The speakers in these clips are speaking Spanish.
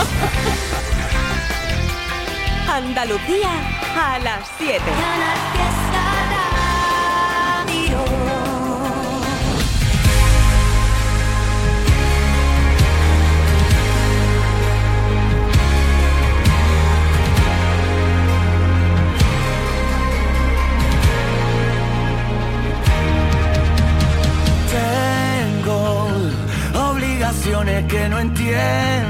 Andalucía a las 7. Tengo obligaciones que no entiendo.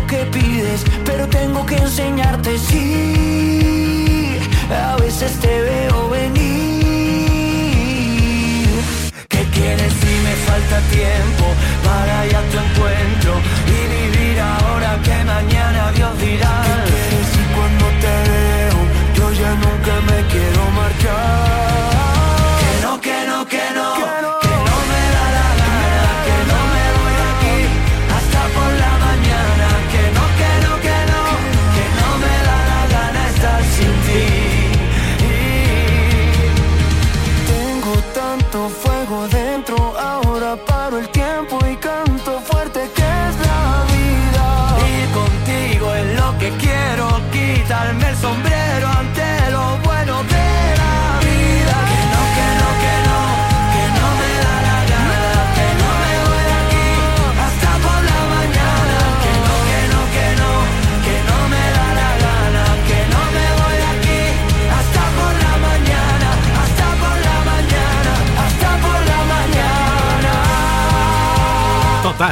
pero tengo que enseñarte. Sí, a veces te veo venir. ¿Qué quieres si me falta tiempo para ir a tu encuentro y vivir ahora que mañana Dios dirá? ¿Qué quieres si cuando te veo yo ya nunca me quiero marchar?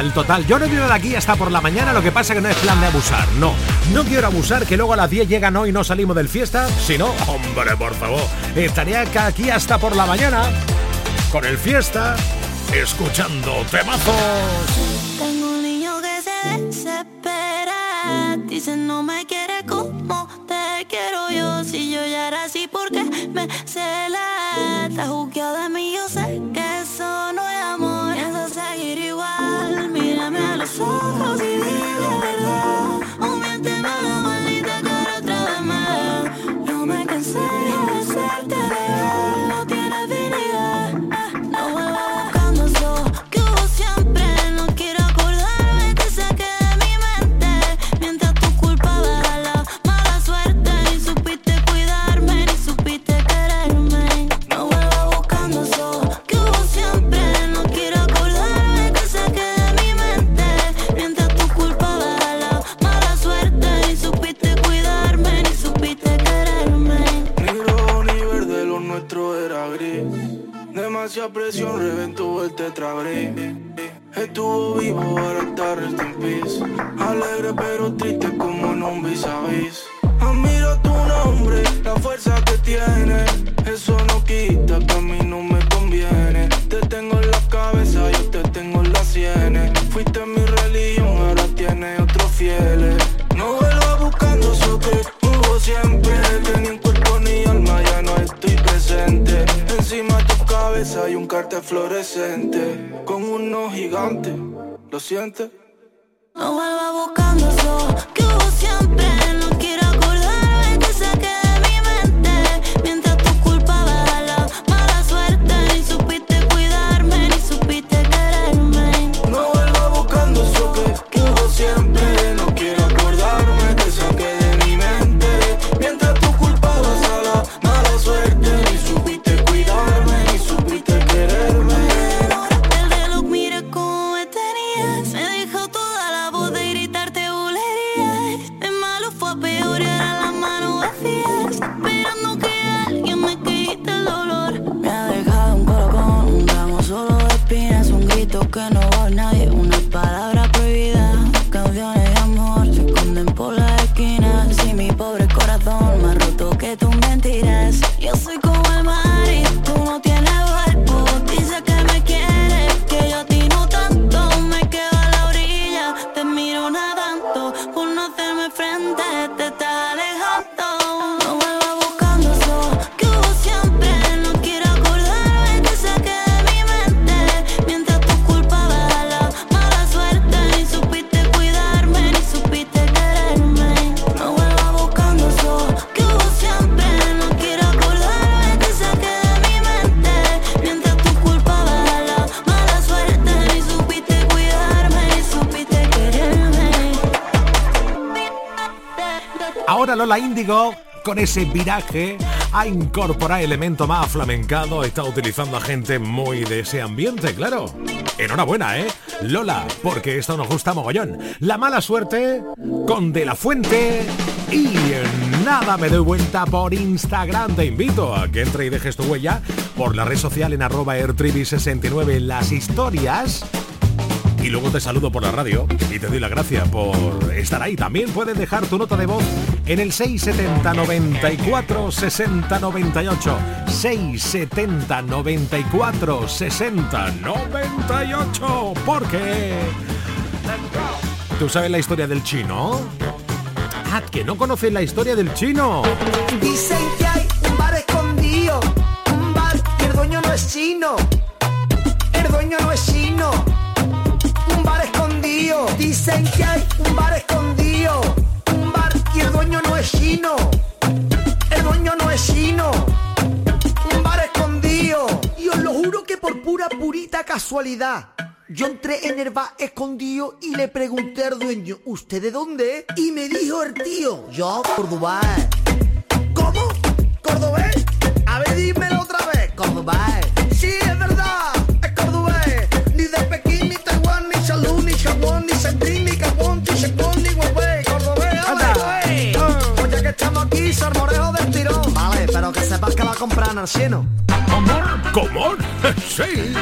Total, total. Yo no quiero de aquí hasta por la mañana, lo que pasa que no es plan de abusar. No, no quiero abusar que luego a las 10 llegan hoy y no salimos del fiesta. Si no, hombre, por favor, estaría aquí hasta por la mañana con el fiesta, escuchando temazos. Tengo un niño que se desespera. No me quiere como te quiero yo. Si yo ya era así, ¿por qué me de mí, yo sé que los ojos Demasiada presión reventó el tetragris. Estuvo vivo, ahora está rest in peace. Alegre pero triste como vis a vis. Admiro tu nombre, la fuerza fluorescente. Con unos gigantes, ¿lo sientes? No vuelva buscando eso que hubo siempre. No Lola Índigo con ese viraje a incorporar elemento más flamencado, está utilizando a gente muy de ese ambiente, claro. Enhorabuena, ¿eh? Lola, porque esto nos gusta mogollón. La mala suerte con De La Fuente y nada, me doy vuelta por Instagram. Te invito a que entre y dejes tu huella por la red social en arroba airtribi69 en las historias y luego te saludo por la radio y te doy la gracia por estar ahí. También puedes dejar tu nota de voz en el 670 94 60 98. 670 94 60 98. Porque tú sabes la historia del chino. Ah, que no conoces la historia del chino. Dicen que hay un bar escondido, un bar que el dueño no es chino. El dueño no es chino Dicen que hay un bar escondido, un bar y el dueño no es chino. El dueño no es chino. Un bar escondido. Y os lo juro que por pura purita casualidad. Yo entré en el bar escondido y le pregunté al dueño, ¿usted de dónde? Y me dijo el tío, yo, Córdoba. ¿Cómo? ¿Cordobés? A ver, dímelo otra vez. Córdoba. Sí, Vale, pero que sepas que va a comprar Narciano. ¿Cómo? ¿Cómo? sí.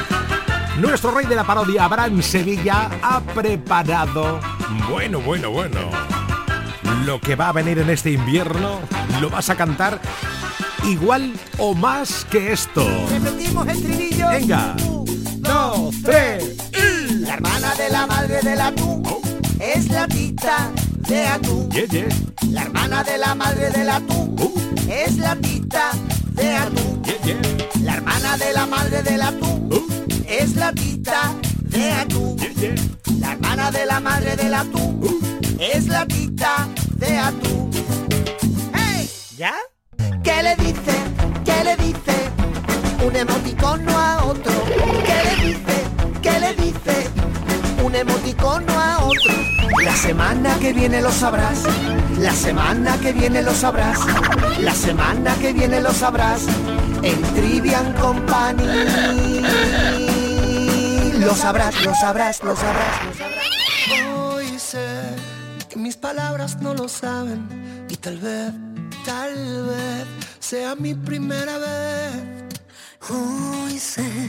Nuestro rey de la parodia, Abraham Sevilla, ha preparado. Bueno, bueno, bueno. Lo que va a venir en este invierno lo vas a cantar igual o más que esto. Repetimos el. Venga. dos, tres, y. La hermana de la madre de la tú oh. es la tita de atún. La hermana de la madre del atún uh. es la tita de atún. La hermana de la madre del atún uh. es la tita de atún. La hermana de la madre del atún uh. es la tita de atún. ¡Hey! ¿Ya? ¿Qué le dice? ¿Qué le dice? Un emoticono a otro. ¿Qué le dice? Un emoticono a otro la semana que viene lo sabrás. La semana que viene lo sabrás. La semana que viene lo sabrás. En Trivian Company. Lo sabrás, lo sabrás, lo sabrás, lo sabrás. Hoy sé que mis palabras no lo saben. Y tal vez, tal vez sea mi primera vez. Hoy sé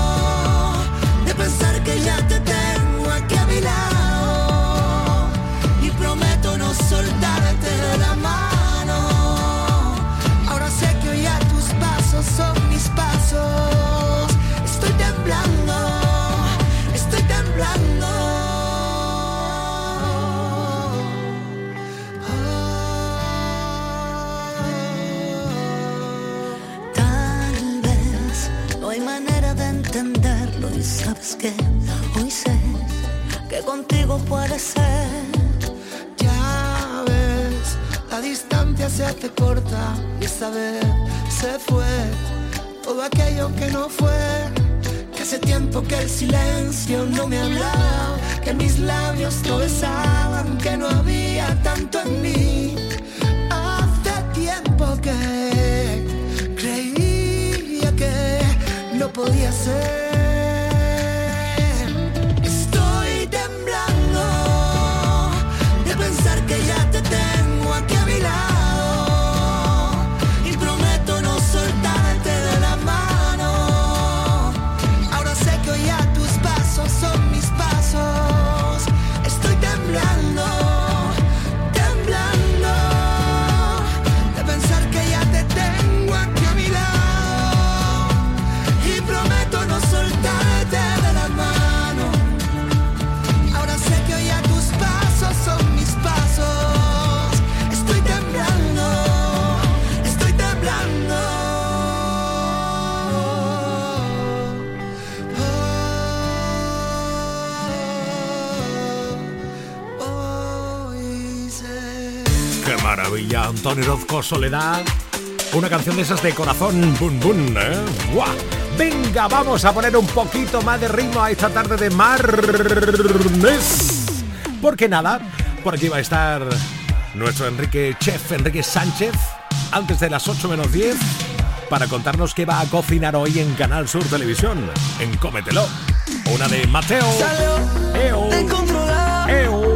aquí Soledad. Una canción de esas de corazón, bum bum, ¿eh? Venga, vamos a poner un poquito más de ritmo a esta tarde de martes. Porque nada, por aquí va a estar nuestro Enrique Chef, Enrique Sánchez, antes de las 8 menos 10, para contarnos qué va a cocinar hoy en Canal Sur Televisión, en Cómetelo. Una de Mateo. Eo. Eo.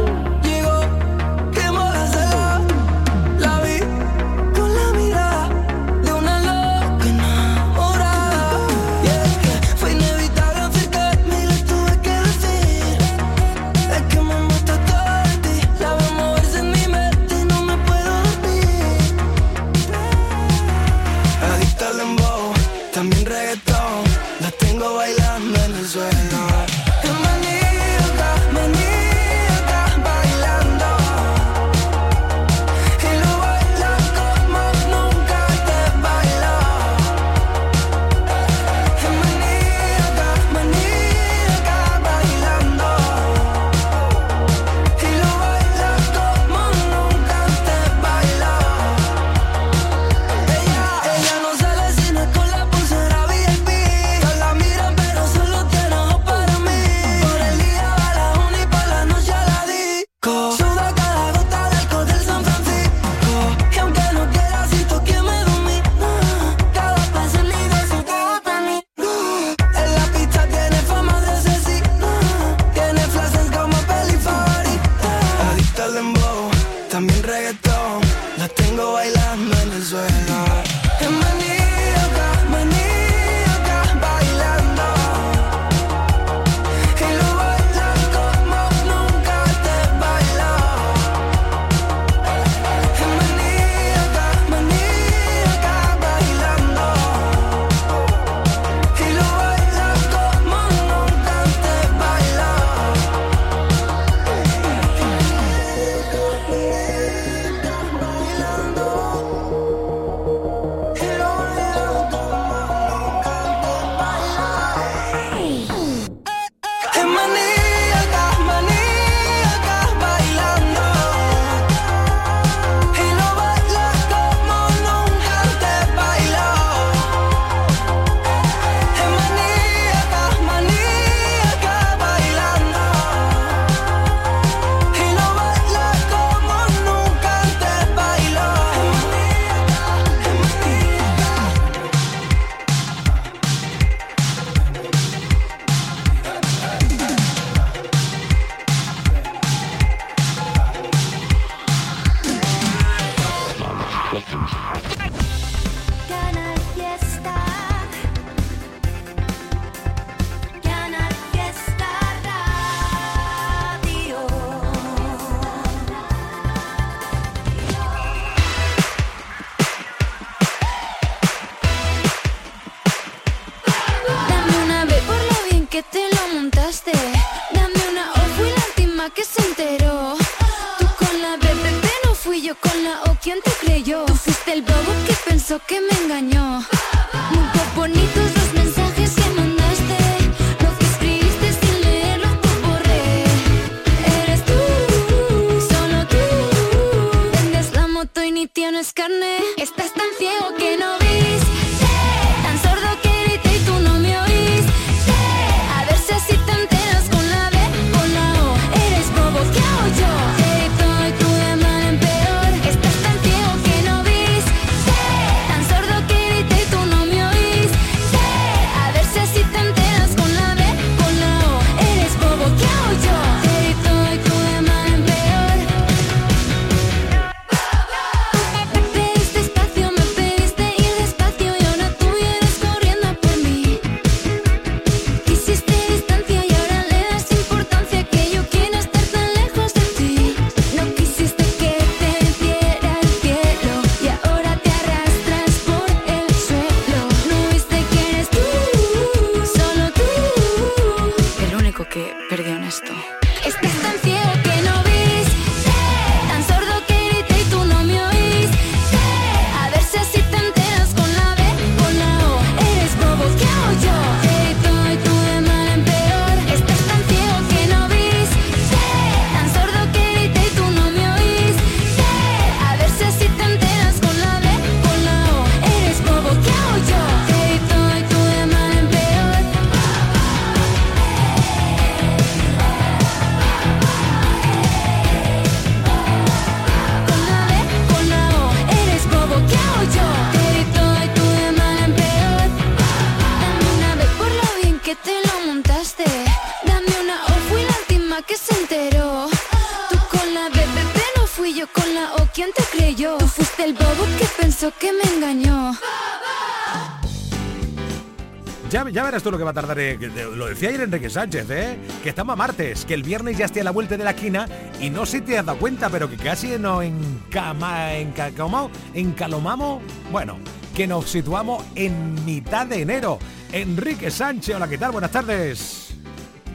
Verás tú lo que va a tardar. Eh, lo decía ayer Enrique Sánchez, ¿eh? Que estamos a martes, que el viernes ya esté a la vuelta de la esquina y no sé si te has dado cuenta, pero que casi nos encama, encalomamos. Bueno, que nos situamos en mitad de enero. Enrique Sánchez, hola, ¿qué tal? Buenas tardes.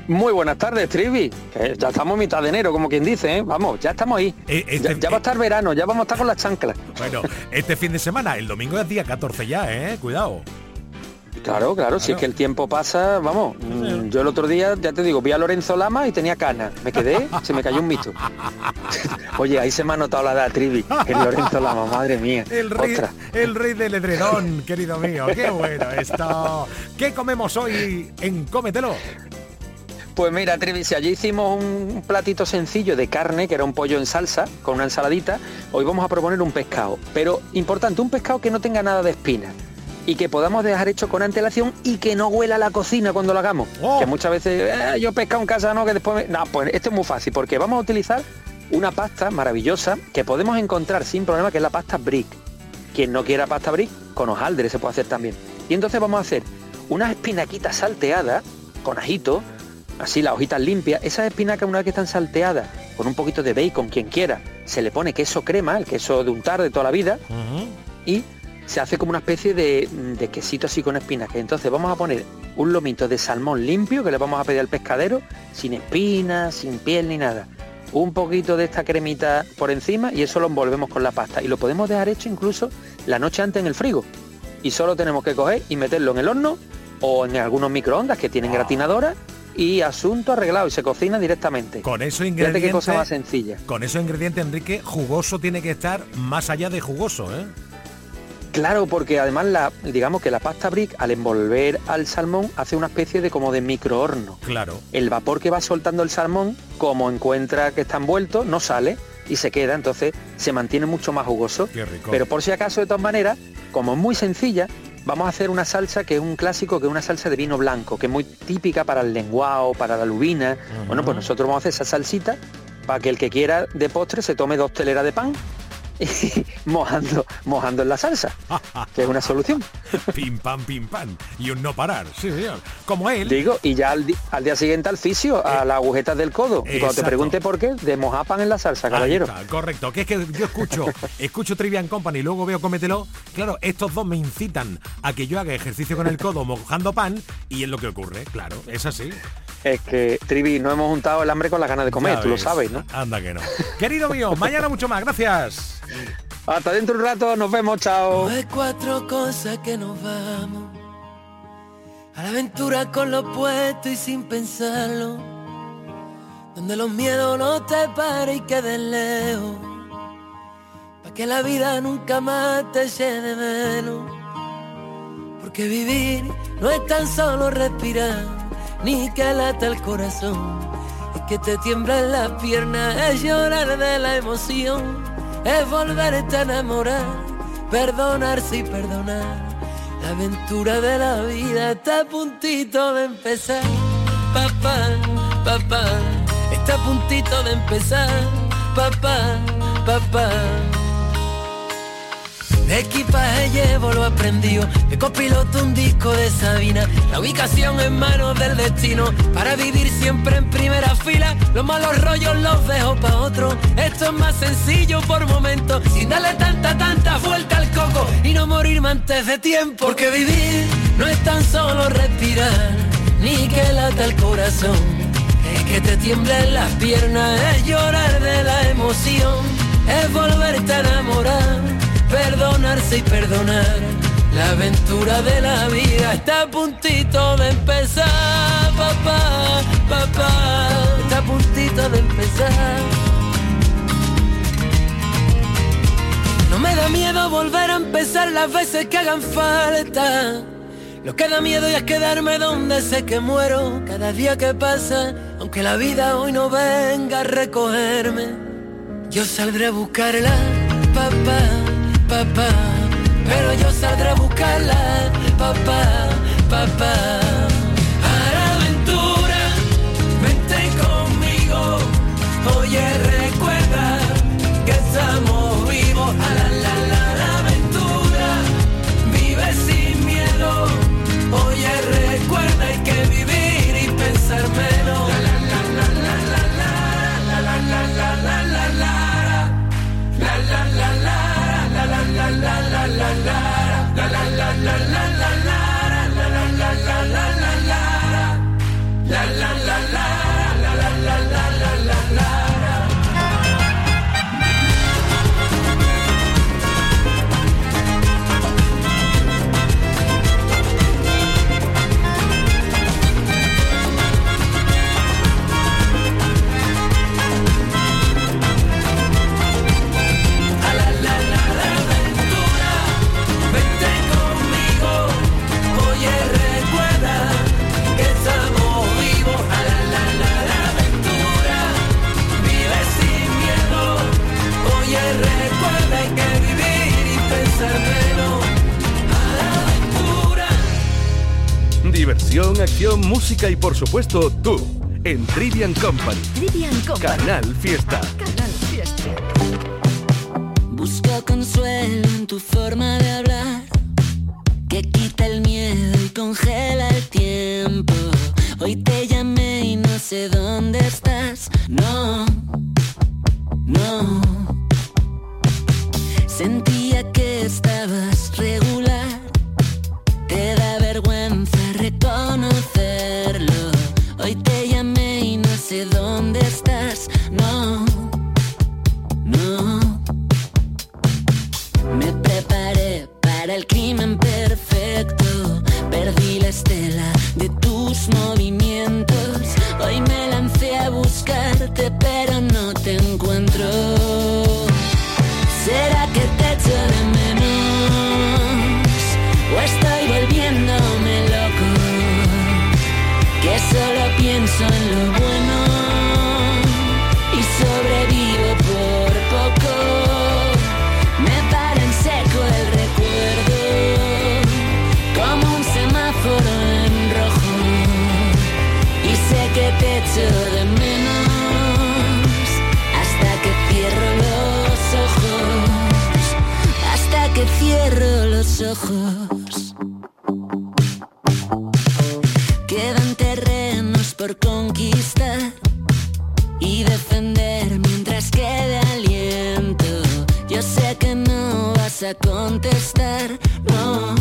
Muy buenas tardes, Trivi. ya estamos mitad de enero, como quien dice, ¿eh? Vamos, ya estamos ahí. Eh, este ya, va a estar verano, ya vamos a estar con las chanclas. Bueno, este fin de semana, el domingo es día 14 ya, ¿eh? Cuidado. Claro, claro, si es que el tiempo pasa, vamos, mm, yo el otro día, ya te digo, vi a Lorenzo Lama y tenía cana. Me quedé, se me cayó un mito. Oye, ahí se me ha notado la edad, Trivi, el Lorenzo Lama, madre mía. El rey, el rey del edredón, querido mío, qué bueno esto. ¿Qué comemos hoy en Cómetelo? Pues mira, Trivi, si allí hicimos un platito sencillo de carne, que era un pollo en salsa, con una ensaladita, hoy vamos a proponer un pescado. Pero importante, un pescado que no tenga nada de espina y que podamos dejar hecho con antelación y que no huela la cocina cuando lo hagamos. Oh. Que muchas veces eh, yo pescado en casa, no, que después... No, pues esto es muy fácil porque vamos a utilizar una pasta maravillosa que podemos encontrar sin problema, que es la pasta brick. Quien no quiera pasta brick, con hojaldre se puede hacer también. Y entonces vamos a hacer unas espinaquitas salteadas con ajito, así las hojitas limpias, esas espinacas una vez que están salteadas, con un poquito de bacon, quien quiera, se le pone queso crema, el queso de untar de toda la vida, y se hace como una especie de, de, quesito así con espinacas. Entonces vamos a poner un lomito de salmón limpio que le vamos a pedir al pescadero, sin espinas, sin piel ni nada. Un poquito de esta cremita por encima y eso lo envolvemos con la pasta. Y lo podemos dejar hecho incluso la noche antes en el frigo. Y solo tenemos que coger y meterlo en el horno o en algunos microondas que tienen gratinadora y asunto arreglado y se cocina directamente. Con eso ingrediente. qué cosa más sencilla. Con eso ingrediente, Enrique, jugoso tiene que estar más allá de jugoso, ¿eh? Claro, porque además la, digamos que la pasta brick al envolver al salmón hace una especie de como de microhorno. Claro. El vapor que va soltando el salmón, como encuentra que está envuelto, no sale y se queda, entonces se mantiene mucho más jugoso. Qué rico. Pero por si acaso, de todas maneras, como es muy sencilla, vamos a hacer una salsa que es un clásico, que es una salsa de vino blanco, que es muy típica para el lenguao, para la lubina. Bueno, pues nosotros vamos a hacer esa salsita para que el que quiera de postre se tome dos teleras de pan mojando, mojando en la salsa, que es una solución. pim pam, pim pam. Y un no parar, sí señor. Como él. Digo, y ya al, día siguiente al fisio, a eh, las agujetas del codo. Y cuando te pregunte por qué, de mojar pan en la salsa, caballero. correcto, que es que yo escucho, escucho Trivian Company y luego veo Cómetelo. Claro, estos dos me incitan a que yo haga ejercicio con el codo mojando pan y es lo que ocurre, claro, es así. Es que, Trivi, no hemos juntado el hambre con las ganas de comer, tú lo sabes, ¿no? Anda que no. Querido mío, mañana mucho más, gracias. Hasta dentro de un rato, nos vemos, chao. Hay cuatro cosas que nos vamos. A la aventura con lo puesto y sin pensarlo. Donde los miedos no te paren y queden lejos. Para que la vida nunca más te llene menos. Porque vivir no es tan solo respirar, ni que lata el corazón. Es que te tiemblan las piernas, es llorar de la emoción es volverte a enamorar, perdonarse y perdonar. La aventura de la vida está a puntito de empezar. Papá, papá, está a puntito de empezar. Papá, papá. De equipaje llevo lo aprendido, de copiloto un disco de Sabina, la ubicación en manos del destino, para vivir siempre en primera fila, los malos rollos los dejo pa' otro, esto es más sencillo sin darle tanta, tanta vuelta al coco, y no morirme antes de tiempo, porque vivir no es tan solo respirar, ni que lata el corazón, es que te tiemblen las piernas, es llorar de la emoción, es volverte a enamorar perdonarse y perdonar. La aventura de la vida está a puntito de empezar, papá, papá, está a puntito de empezar. Me da miedo volver a empezar las veces que hagan falta. Lo que da miedo es quedarme donde sé que muero cada día que pasa, aunque la vida hoy no venga a recogerme. Yo saldré a buscarla, papá papá, pero yo saldré a buscarla, papá, papá. y por supuesto tú en Trivian Company. Trivian Company. Canal Fiesta. Canal Fiesta. Busca consuelo en tu forma de hablar, que quita el miedo y congela el tiempo. Hoy te llamé y no sé dónde estás. No, no. sun contestar, no.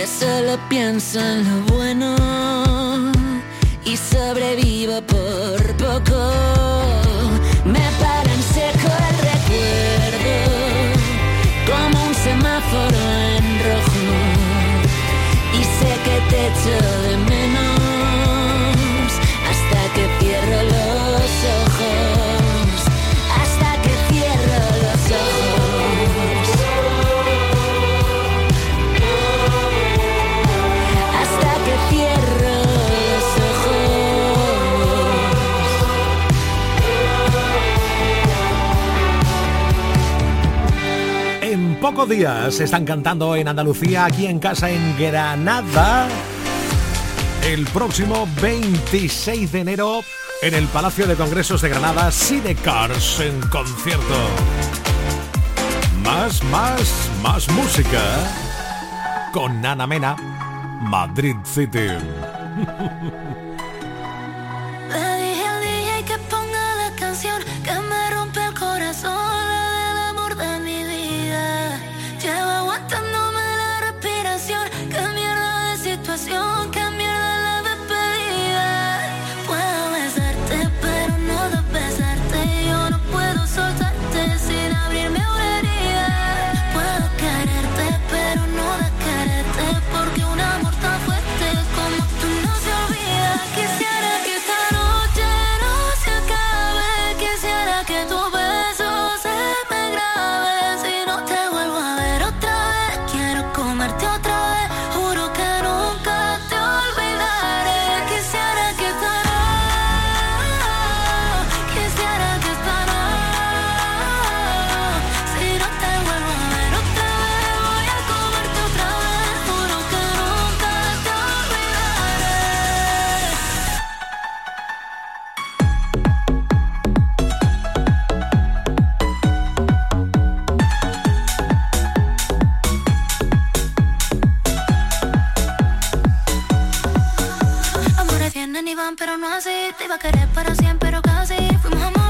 que solo piensa en lo bueno. pocos días están cantando en Andalucía, aquí en casa en Granada. El próximo 26 de enero en el Palacio de Congresos de Granada, Cars en concierto. Más, más, más música con Nana Mena, Madrid City. Ven y van, pero no así. Te iba a querer para siempre, pero casi. Fuimos amor.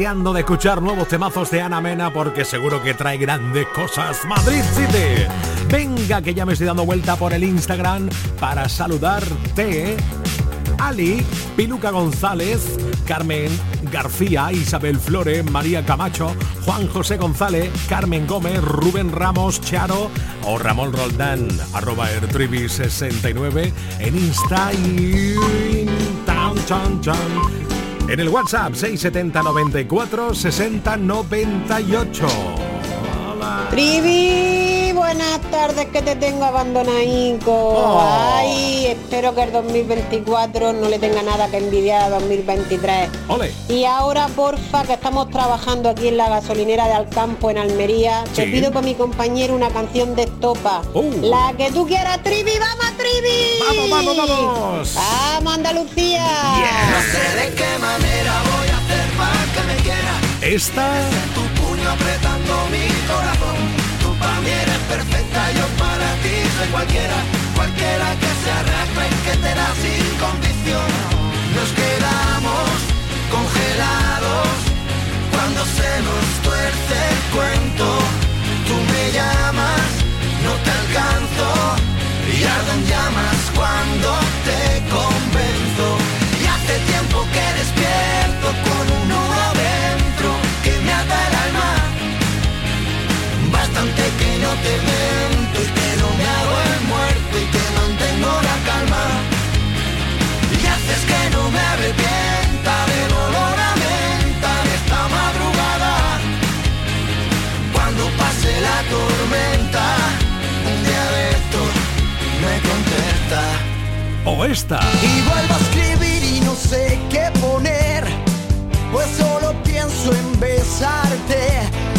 De escuchar nuevos temazos de Ana Mena porque seguro que trae grandes cosas. Madrid City. Venga, que ya me estoy dando vuelta por el Instagram para saludarte. Ali, Piluca González, Carmen García, Isabel Flores, María Camacho, Juan José González, Carmen Gómez, Rubén Ramos, Charo o Ramón Roldán, arroba 69 en Insta y... En el WhatsApp 670 94 60 98. Trivi, buenas tardes que te tengo abandonadico. Oh. Ay, espero que el 2024 no le tenga nada que envidiar a 2023. Ole. Y ahora, porfa, que estamos trabajando aquí en la gasolinera de Alcampo, en Almería, te pido para mi compañero una canción de estopa. Uh. La que tú quieras, Trivi, vamos, Trivi. Vamos, vamos, vamos. Vamos, Andalucía. No sé de qué manera voy a hacer para que me quieras. Esta Tu puño apretando mi corazón. Cualquiera. Cualquiera que se arrastre y que te da sin condición. Nos quedamos congelados cuando se nos tuerce el cuento. Tú me llamas, no te alcanzo. Y ardo en llamas cuando te convenzo. Y hace tiempo que despierto con un nudo dentro que me ata el alma. Bastante que no te miento y la calma. Y haces que no me arrepienta del olor a menta de esta madrugada. Cuando pase la tormenta, un día de estos me contesta. o esta. Y vuelvo a escribir y no sé qué poner, pues solo pienso en besarte.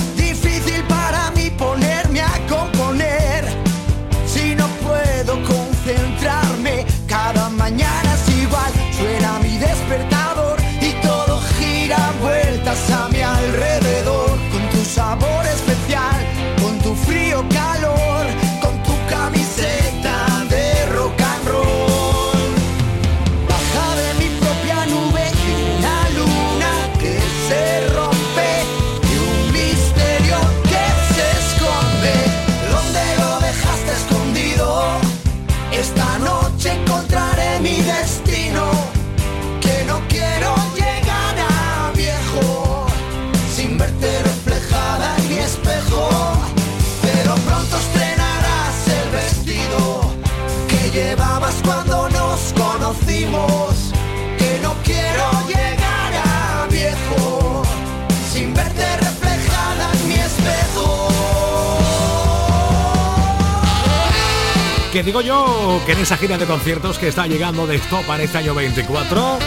En esa gira de conciertos que está llegando de Estopa en este año 24,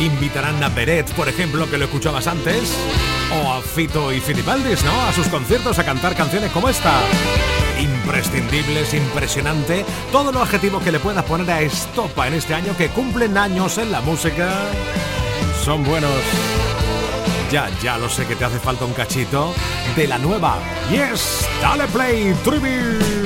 invitarán a Peret, por ejemplo, que lo escuchabas antes, o a Fito y Filipaldis, ¿no? A sus conciertos a cantar canciones como esta. Imprescindibles, impresionante, todos los adjetivos que le puedas poner a Estopa en este año que cumplen años en la música son buenos. Ya, ya lo sé que te hace falta un cachito de la nueva. Yes, dale play, Trivi.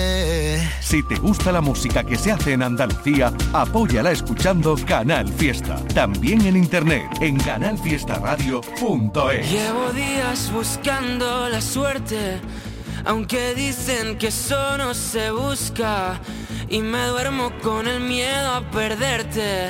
Si te gusta la música que se hace en Andalucía, apóyala escuchando Canal Fiesta. También en internet en canalfiestaradio.es. Llevo días buscando la suerte, aunque dicen que eso se busca. Y me duermo con el miedo a perderte.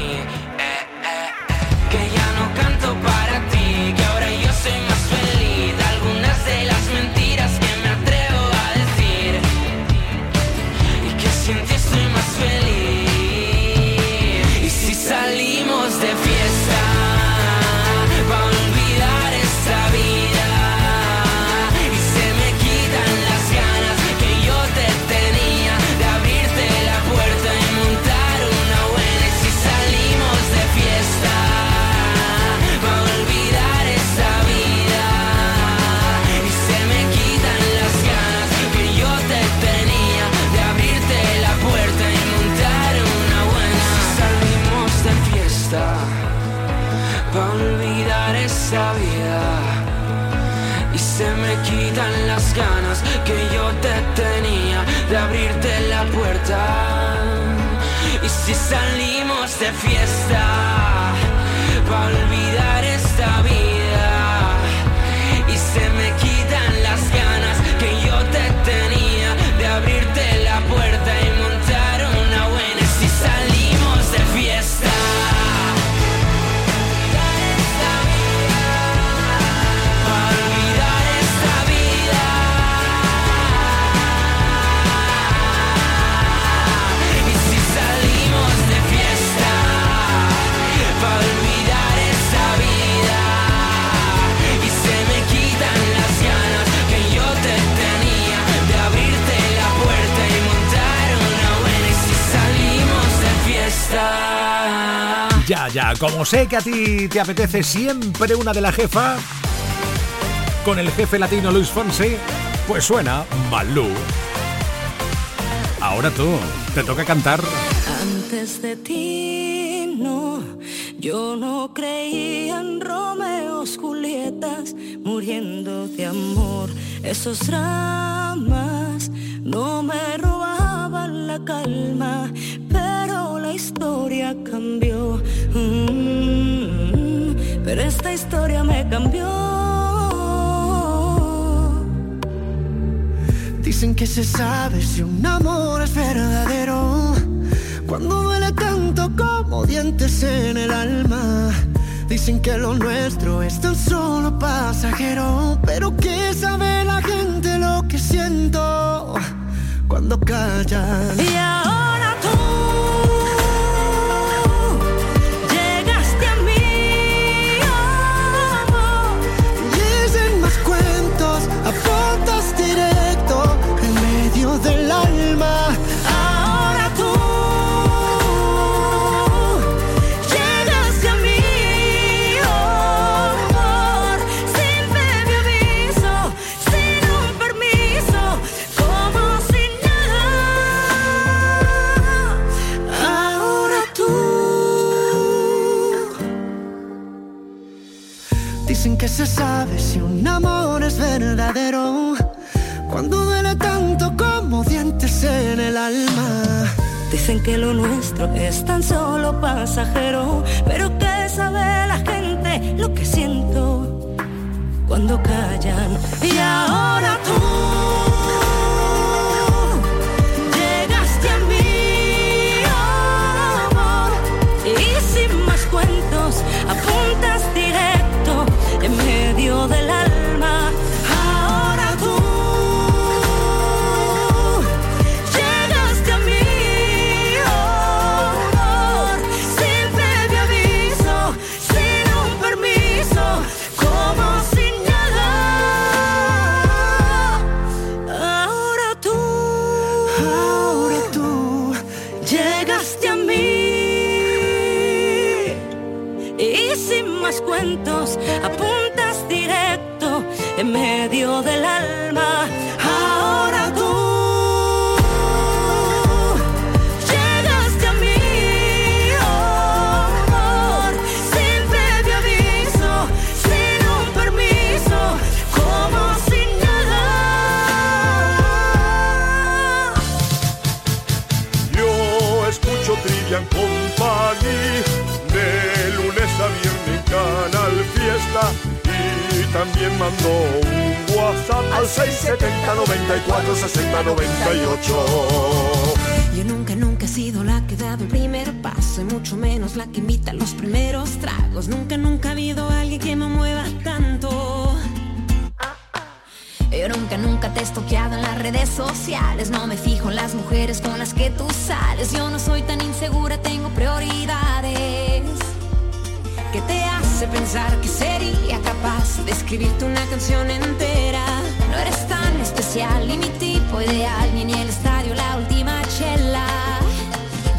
Y se me quitan las ganas que yo te tenía De abrirte la puerta. Y si salimos de fiesta Como sé que a ti te apetece siempre una de la jefa, con el jefe latino Luis Fonsi, pues suena Malú. Ahora tú, te toca cantar. Antes de ti, no, yo no creía en Romeos, Julietas, muriendo de amor. Esos dramas no me robaban la calma, pero la historia cambió. Mm, pero esta historia me cambió. Dicen que se sabe si un amor es verdadero Cuando duele tanto como dientes en el alma Dicen que lo nuestro es tan solo pasajero Pero que sabe Cuando callan. Y Que lo nuestro es tan solo pasajero, pero que sabe la gente lo que siento cuando callan. Y ahora tú llegaste a mí, y sin más cuentos apuntas directo en medio del alma. Medio del 94 60 98. Yo nunca, nunca he sido la que ha dado el primer paso y mucho menos la que invita los primeros tragos. Nunca, nunca ha habido alguien que me mueva tanto. Yo nunca, nunca te he estoqueado en las redes sociales. No me fijo en las mujeres con las que tú sales. Yo no soy tan insegura, tengo prioridades. ¿Qué te hace pensar que sería capaz de escribirte una canción entera? No eres tan especial, ni mi tipo ideal, ni en el estadio la última chela.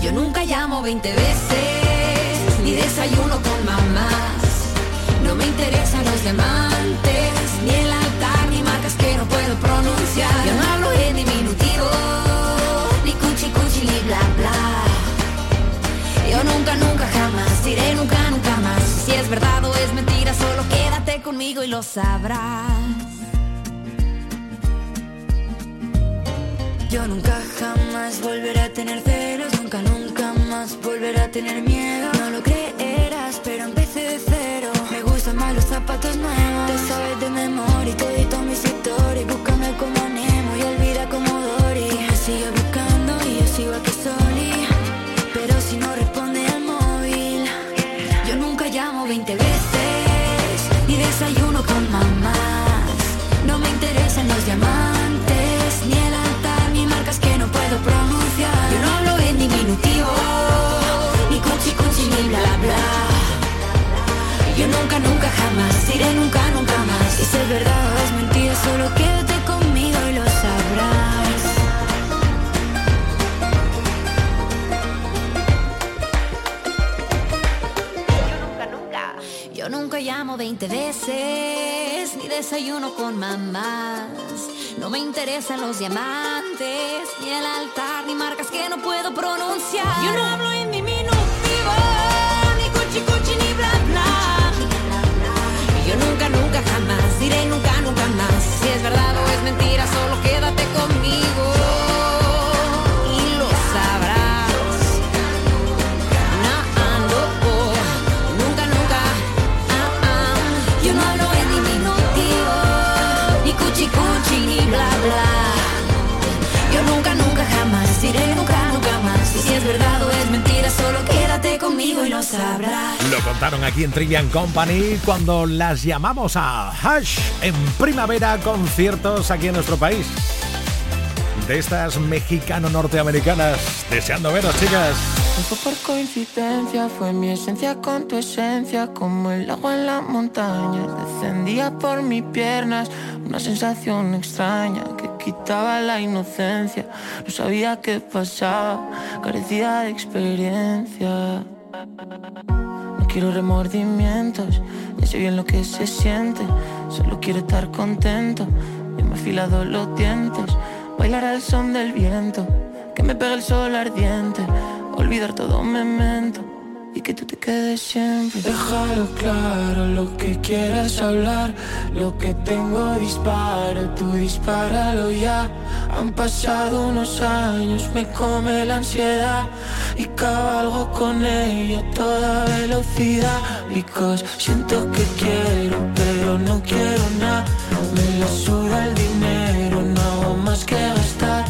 Yo nunca llamo 20 veces, ni desayuno con mamás. No me interesan los diamantes, ni el altar, ni marcas que no puedo pronunciar. Yo no hablo en diminutivo, ni cuchi cuchi, ni bla bla. Yo nunca, nunca, jamás diré nunca, nunca más. Si es verdad o es mentira, solo quédate conmigo y lo sabrás. Yo nunca jamás volveré a tener celos, nunca, nunca más volveré a tener miedo. No lo creerás, pero empecé de cero. Me gustan más los zapatos nuevos. Te sabes de memoria y todito mis historias. Búscame como Nemo nunca, nunca, jamás diré nunca, nunca más. Si es verdad o es mentira, solo quédate conmigo y lo sabrás. Yo nunca llamo 20 veces, ni desayuno con mamás. No me interesan los diamantes, ni el altar, ni marcas que no puedo pronunciar. Yo no hablo en diminutivo, nunca, nunca, jamás diré nunca, nunca más. Si es verdad o es mentira, solo quédate conmigo. Y lo sabrás. No, no, nunca, nunca. ah, ah. Yo no hablo en diminutivo, ni cuchi cuchi, ni bla bla. Yo nunca, nunca, jamás diré nunca, nunca más. Si es verdad o es mentira, solo quédate conmigo y lo sabrás. Lo contaron aquí en Trivian Company cuando las llamamos a Hush en primavera conciertos aquí en nuestro país. De estas mexicano-norteamericanas. Deseando veros, chicas. No fue por coincidencia, fue mi esencia con tu esencia, como el agua en las montañas. Descendía por mis piernas una sensación extraña que quitaba la inocencia. No sabía qué pasaba, carecía de experiencia. No quiero remordimientos, ya sé bien lo que se siente. Solo quiero estar contento. Ya me afilado los dientes, bailar al son del viento, que me pegue el sol ardiente, olvidar todo memento y que tú te quedes siempre. Déjalo claro, lo que quieras hablar, lo que tengo disparo, tú dispáralo ya. Han pasado unos años, me come la ansiedad y cabalgo con ella a toda velocidad. Because siento que quiero, pero no quiero nada. Me la suda el dinero, no hago más que gastar.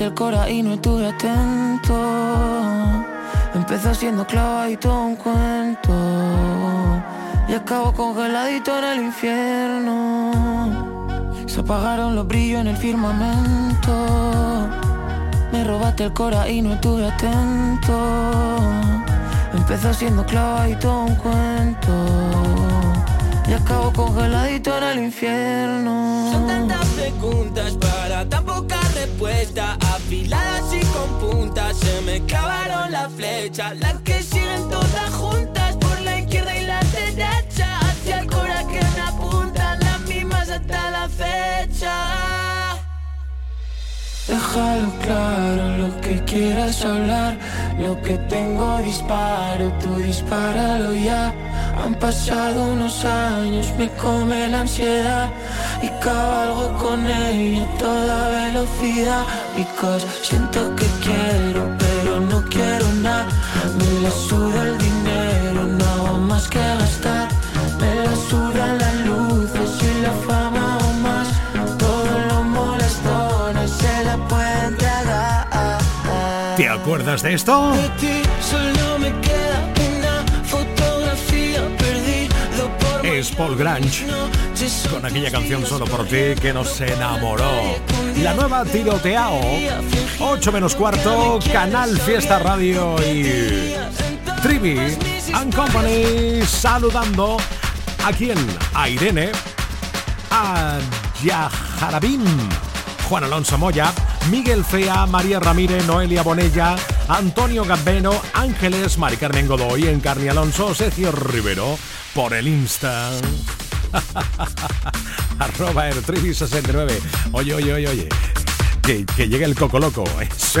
Robaste el cora y no estuve atento. Empezó siendo clavadito un cuento. Y acabo congeladito en el infierno. Se apagaron los brillos en el firmamento. Me robaste el cora y no estuve atento. Empezó siendo clavadito un cuento. Y acabo congeladito en el infierno. Son tantas preguntas para tan poca respuesta. Afiladas y con puntas, se me clavaron la flecha. Las que siguen todas juntas por la izquierda y la derecha. Hacia el cora que me apuntan, las mismas hasta la fecha. Déjalo claro, lo que quieras hablar, lo que tengo disparo, tú dispáralo ya. Han pasado unos años, me come la ansiedad y cabalgo con ella a toda velocidad. Because siento que quiero, pero no quiero nada. Me la suda el dinero, no hago más que gastar. Acuerdas de esto? De ti solo me queda una fotografía perdido por Es Paul Grange con aquella canción Solo por ti que nos enamoró. La nueva tiroteao, 8 menos cuarto, Canal Fiesta Radio y Trivi and Company saludando a quien, a Irene, a Yajarabín, Juan Alonso Moya, Miguel Fea, María Ramírez, Noelia Bonella, Antonio Gambeno, Ángeles, Mari Carmen Godoy, Encarni Alonso, Sergio Rivero, por el Insta. Arroba Ertrivi 69. Oye, oye, oye, oye. Que, que llegue el coco loco. Sí.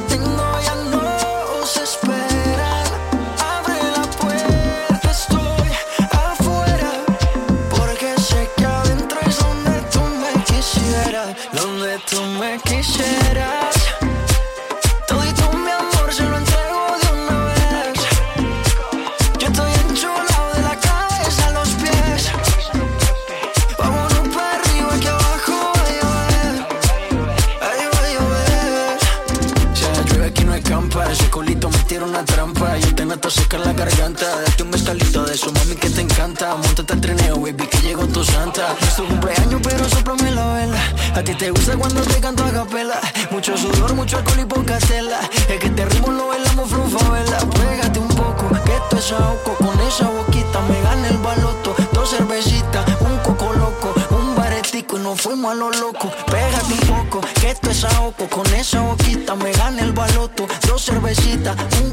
tú me quisieras. Te gusta cuando te canto a capela. Mucho sudor, mucho alcohol y poca tela. Es que este ritmo lo bailamos frufa, Pégate un poco, que esto es ahogo. Con esa boquita me gana el baloto. Dos cervecitas, un coco loco, un baretico y nos fuimos a lo loco. Pégate un poco, que esto es ahogo. Con esa boquita me gana el baloto. Dos cervecitas, un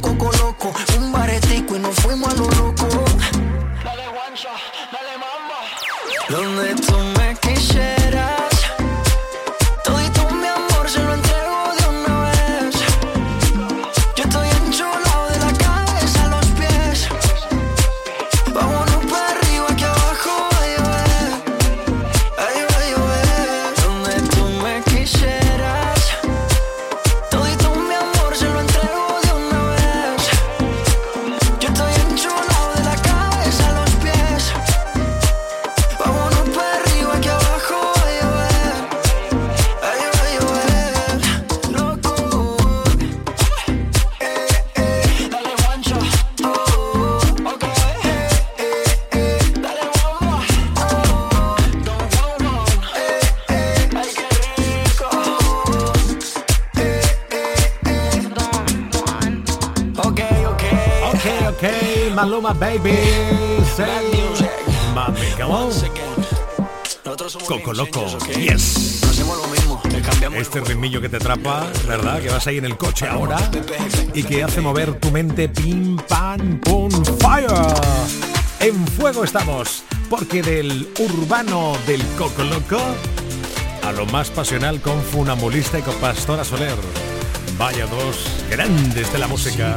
Maluma Baby. Mami, come on. Coco Loco, yes. Este ritmillo que te atrapa, ¿verdad? Que vas ahí en el coche ahora y que hace mover tu mente pim pam pum fire. En fuego estamos, porque del urbano del Coco Loco a lo más pasional con Funambulista y con Pastora Soler. Vaya dos grandes de la música.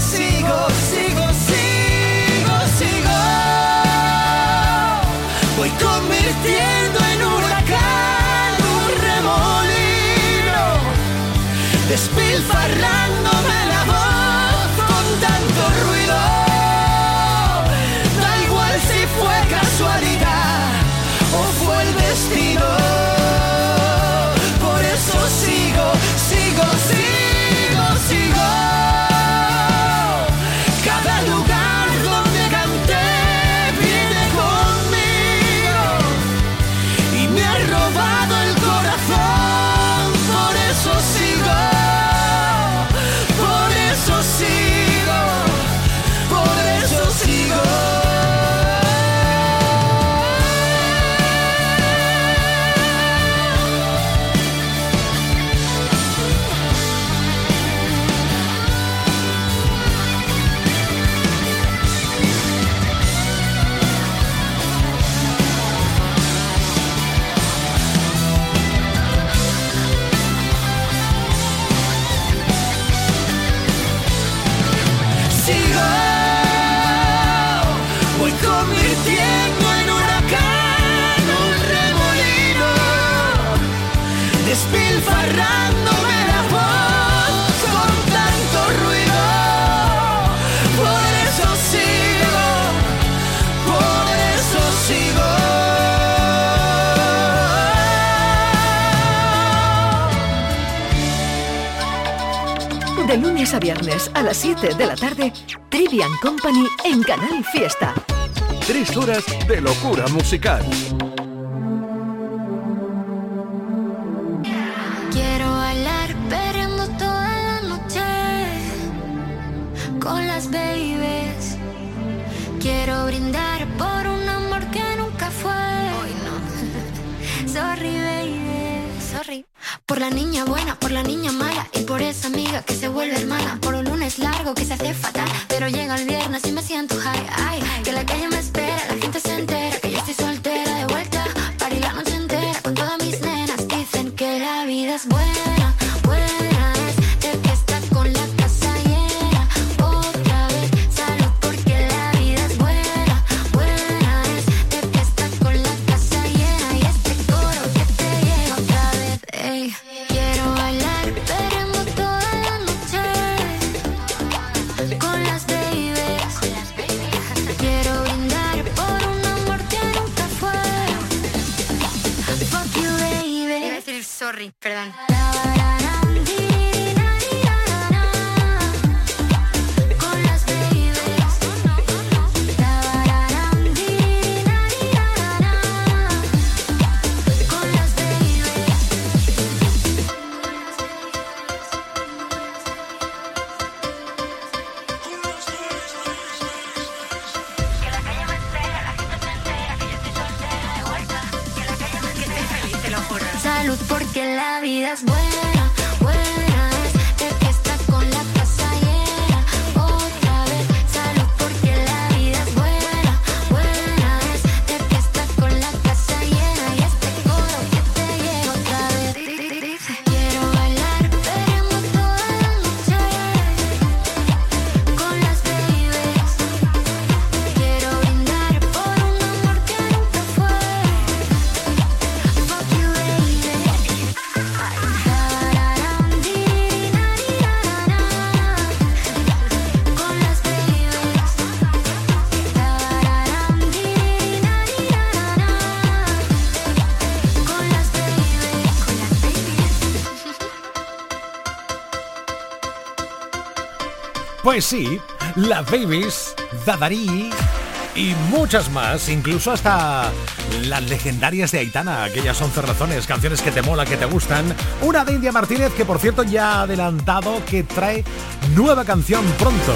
Sigo, sigo, lunes a viernes a las 7 de la tarde, Trivian Company en Canal Fiesta. Tres horas de locura musical. Quiero bailar perreando toda la noche con las babies. Quiero brindar por un amor que nunca fue. Hoy no. Sorry, baby. Sorry. Por la niña buena, por la niña mala por esa amiga que se vuelve hermana. Por un lunes largo que se hace fatal, pero llega el viernes y me siento high. Ay, que la calle me espera, las nueve. Pues Poesí, La Babies, Dadarí y muchas más, incluso hasta las legendarias de Aitana, aquellas 11 razones, canciones que te mola, que te gustan. Una de India Martínez que por cierto ya ha adelantado que trae nueva canción pronto.